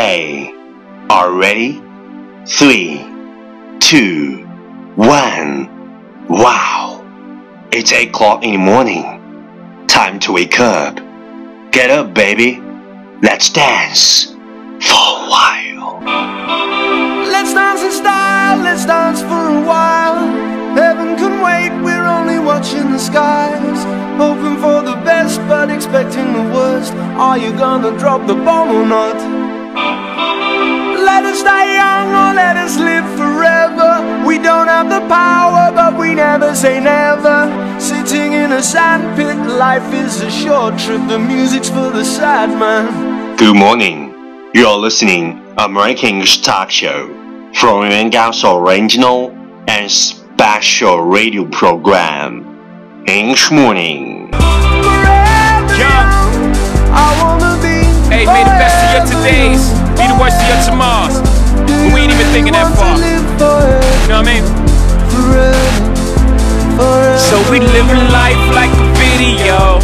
Okay, are ready? Three, two, one. Wow, it's eight o'clock in the morning. Time to wake up. Get up, baby. Let's dance for a while. Let's dance in style, let's dance for a while. Heaven can wait, we're only watching the skies. Hoping for the best, but expecting the worst. Are you gonna drop the bomb or not? Let die young or let us live forever. We don't have the power, but we never say never. Sitting in a sandpit, life is a short trip. The music's for the sad man. Good morning. You're listening American English Talk Show from Yuangao's original and special radio program, English Morning. Forever Young. I wanna be. Hey, may the best of your todays be the worst of your tomorrows. But we ain't even thinking that far. You know what I mean? So we living life like a video.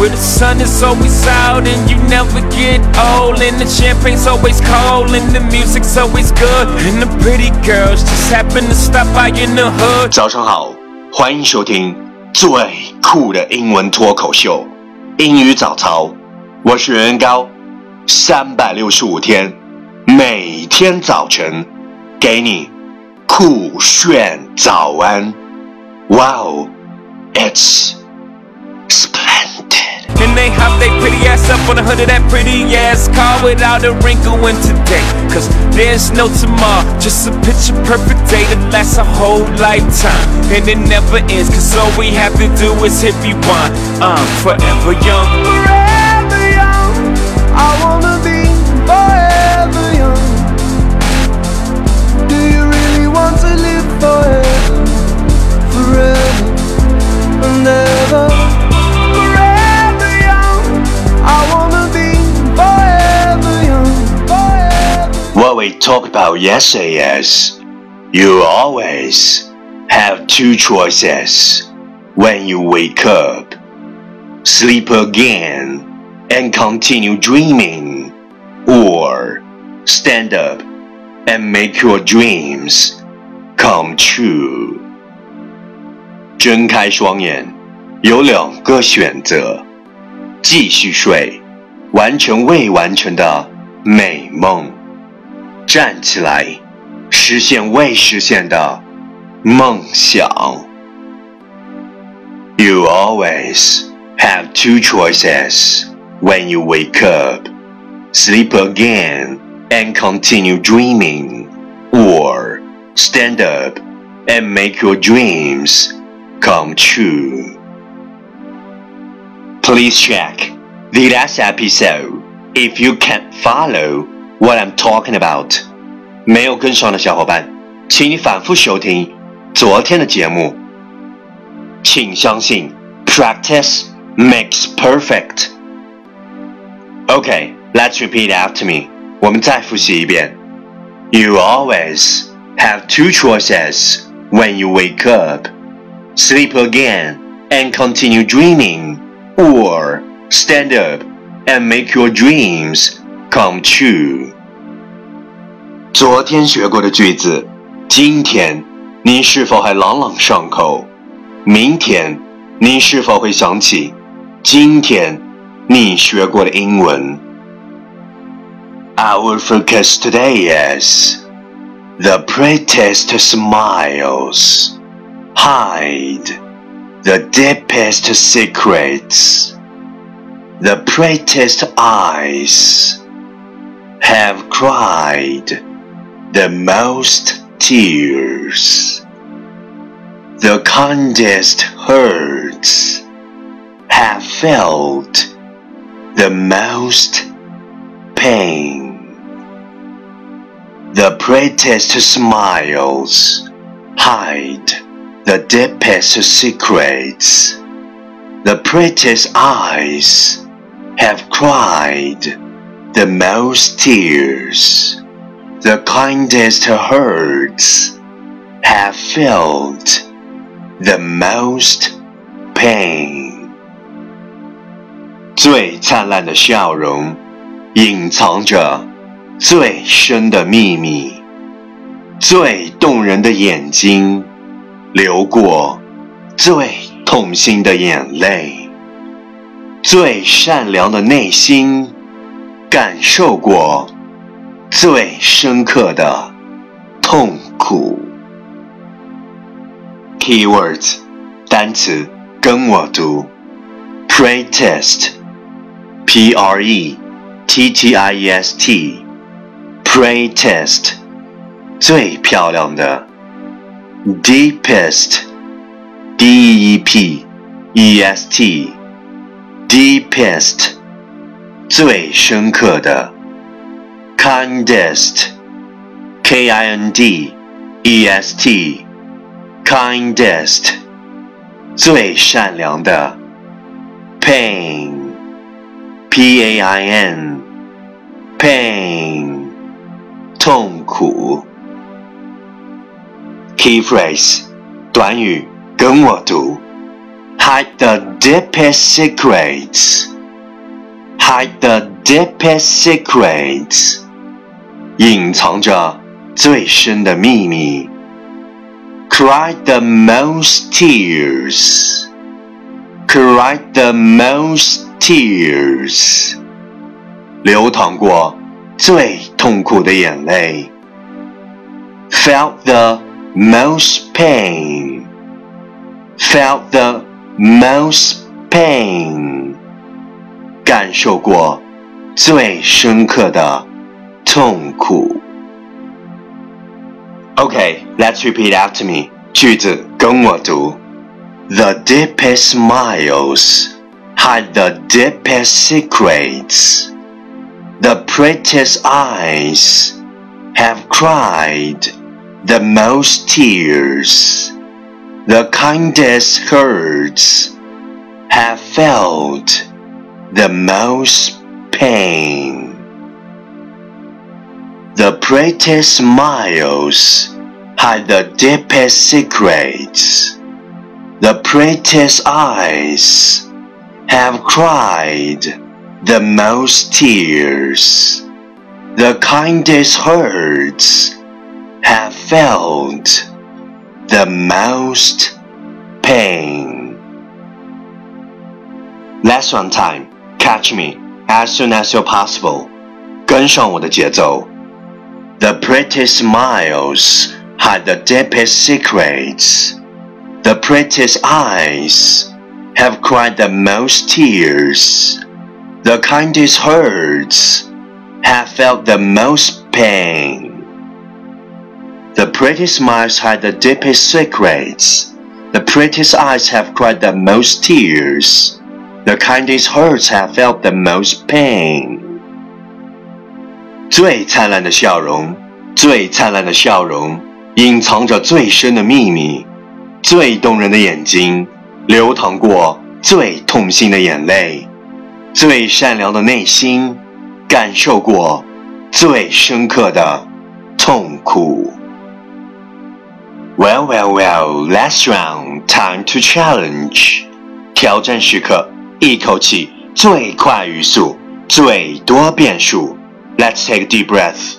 Where the sun is always out and you never get old. And the champagne's always cold and the music's always good. And the pretty girls just happen to stop by in the hood. 早上好，欢迎收听最酷的英文脱口秀——英语早操。我是袁高， 三百六十五天，每天早晨给你酷炫早安。Wow, it's splendid. And they hop they pretty ass up on the hood of that pretty ass car without a wrinkle in today. Cause there's no tomorrow, just a picture perfect day that lasts a whole lifetime. And it never ends, cause all we have to do is hit rewind. I'm forever young. Forever I wanna be forever young. Do you really want to live forever, forever and ever? Forever young, I wanna be forever young, forever. What we talked about yesterday is you always have two choices when you wake up sleep again and continue dreaming, or stand up and make your dreams come true. 睁开双眼，有两个选择：继续睡，完成未完成的美梦。站起来，实现未实现的梦想。You always have two choices when you wake up sleep again and continue dreaming, or stand up and make your dreams come true. Please check the last episode if you can't follow what I'm talking about. 没有跟上的小伙伴，请你反复收听昨天的节目。请相信，practice makes perfect. Okay, let's repeat after me. 我们再复习一遍。You always have two choices when you wake up: sleep again and continue dreaming, or stand up and make your dreams come true. 昨天学过的句子，今天你是否还朗朗上口？明天你是否会想起今天 你学过的英文？Our focus today is the prettiest smiles hide the deepest secrets. The prettiest eyes have cried the most tears. The kindest hearts have felt the most pain. The prettiest smiles hide the deepest secrets. The prettiest eyes have cried the most tears. The kindest hearts have felt the most pain. 最灿烂的笑容隐藏着最深的秘密，最动人的眼睛流过最痛心的眼泪，最善良的内心感受过最深刻的痛苦。Keywords 单词跟我读：pretest pre, t t i e s t, pretest 最漂亮的，Deepest，D E P E S T，Deepest 最深刻的，Kindest，K I N D E S T。kindest 最善良的，pain p a i n pain 痛苦。key phrase 短语跟我读，hide the deepest secrets hide the deepest secrets 隐藏着最深的秘密。cried the most tears, cried the most tears，流淌过最痛苦的眼泪，felt the most pain, felt the most pain，感受过最深刻的痛苦。Okay, let's repeat after me. 句子跟我读。The deepest smiles Hide the deepest secrets. The prettiest eyes have cried the most tears. The kindest hearts have felt the most pain. The prettiest smiles hide the deepest secrets. The prettiest eyes have cried the most tears. The kindest hearts have felt the most pain. Last one time, catch me as soon as you're possible. 跟上我的节奏。the prettiest smiles hide the deepest secrets. The prettiest eyes have cried the most tears. The kindest hearts have felt the most pain. The prettiest smiles hide the deepest secrets. The prettiest eyes have cried the most tears. The kindest hearts have felt the most pain. 最灿烂的笑容，最灿烂的笑容，隐藏着最深的秘密。最动人的眼睛， 流淌过最痛心的眼泪。最善良的内心，感受过最深刻的痛苦。Well, well, well, last round, time to challenge. 挑战时刻，一口气最快语速，最多变数。Let's take a deep breath.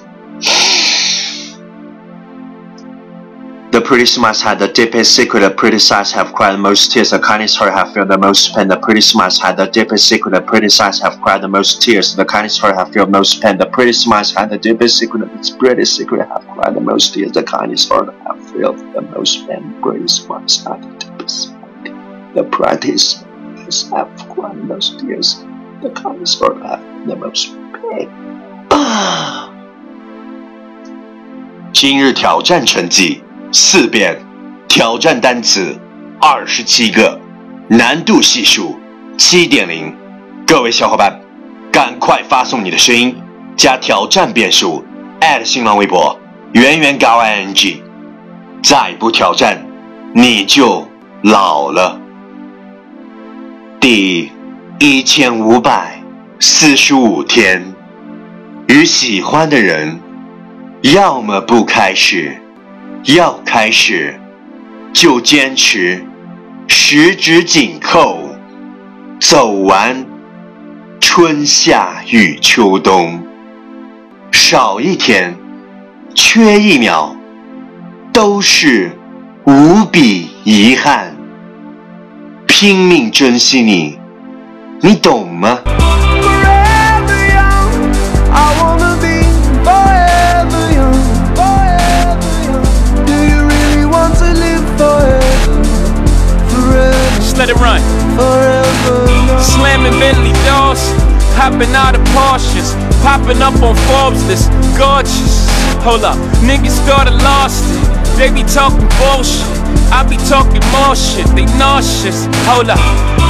The pretty smiles had the deepest secret. The pretty sighs have cried the most tears. The kindest heart have felt the most pain. The pretty smiles had the deepest secret. The pretty sighs have cried the most tears. The kindest heart have felt the most pain. The pretty smiles had the deepest secret. The pretty secret have cried the most tears. The kindest heart have felt the most pain. The pretty smiles had the deepest pain. The pretty smiles have cried the most tears. The kindest heart have the most pain. 今日挑战成绩 四遍，挑战单词二十七个，难度系数七点零。各位小伙伴，赶快发送你的声音加挑战变数新浪微博圆圆高 ing，再不挑战你就老了。第一千五百四十五天。与喜欢的人，要么不开始，要开始就坚持，十指紧扣，走完春夏与秋冬，少一天，缺一秒，都是无比遗憾。拼命珍惜你，你懂吗？Let it run. Slamming Bentley doors, hopping out of Porsches, popping up on Forbes list, gorgeous. Hold up, niggas thought I lost it. They be talking bullshit. I be talking more shit. They nauseous. Hold up,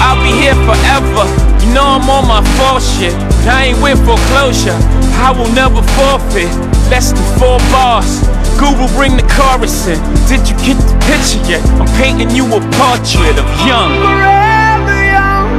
I'll be here forever. You know I'm on my full shit. But I ain't with foreclosure. I will never forfeit. Less than four bars. Google bring the chorus in. Did you get the picture yet? I'm painting you a portrait of young. Forever young,